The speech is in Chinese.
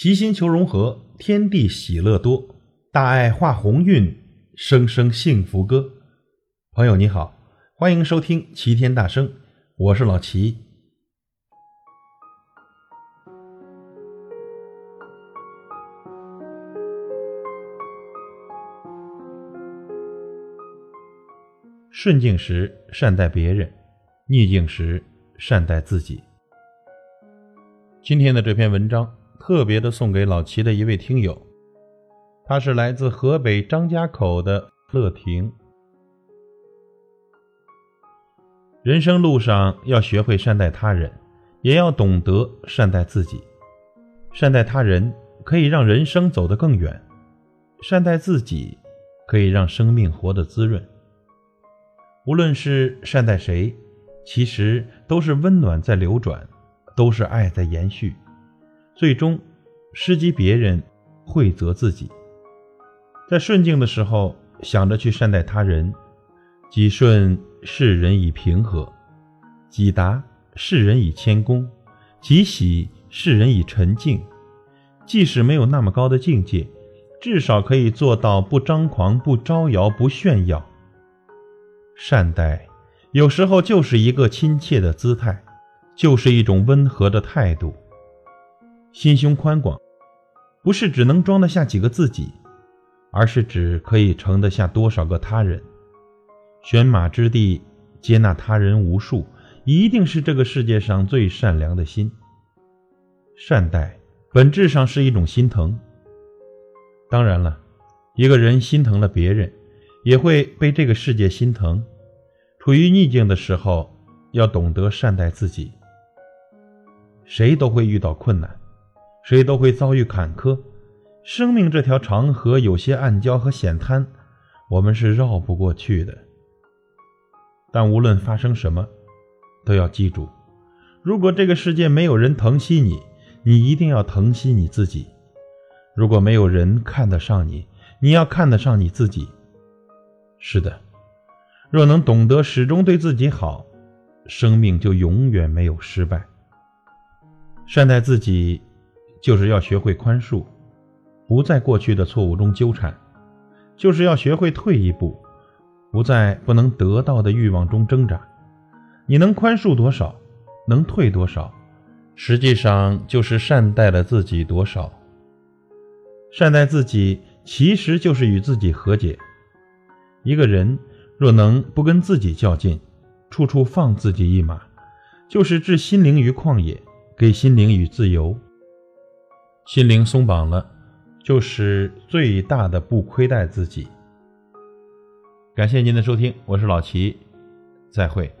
齐心求融合，天地喜乐多，大爱化鸿运，声声幸福歌。朋友你好，欢迎收听齐天大圣，我是老齐。顺境时善待别人，逆境时善待自己。今天的这篇文章。特别的送给老齐的一位听友，他是来自河北张家口的乐婷。人生路上要学会善待他人，也要懂得善待自己。善待他人可以让人生走得更远，善待自己可以让生命活得滋润。无论是善待谁，其实都是温暖在流转，都是爱在延续。最终，施及别人，惠泽自己。在顺境的时候，想着去善待他人，己顺世人以平和，己达世人以谦恭，己喜世人以沉静。即使没有那么高的境界，至少可以做到不张狂、不招摇、不炫耀。善待，有时候就是一个亲切的姿态，就是一种温和的态度。心胸宽广，不是只能装得下几个自己，而是指可以盛得下多少个他人。选马之地，接纳他人无数，一定是这个世界上最善良的心。善待，本质上是一种心疼。当然了，一个人心疼了别人，也会被这个世界心疼。处于逆境的时候，要懂得善待自己。谁都会遇到困难。谁都会遭遇坎坷，生命这条长河有些暗礁和险滩，我们是绕不过去的。但无论发生什么，都要记住：如果这个世界没有人疼惜你，你一定要疼惜你自己；如果没有人看得上你，你要看得上你自己。是的，若能懂得始终对自己好，生命就永远没有失败。善待自己。就是要学会宽恕，不在过去的错误中纠缠；就是要学会退一步，不在不能得到的欲望中挣扎。你能宽恕多少，能退多少，实际上就是善待了自己多少。善待自己，其实就是与自己和解。一个人若能不跟自己较劲，处处放自己一马，就是置心灵于旷野，给心灵以自由。心灵松绑了，就是最大的不亏待自己。感谢您的收听，我是老齐，再会。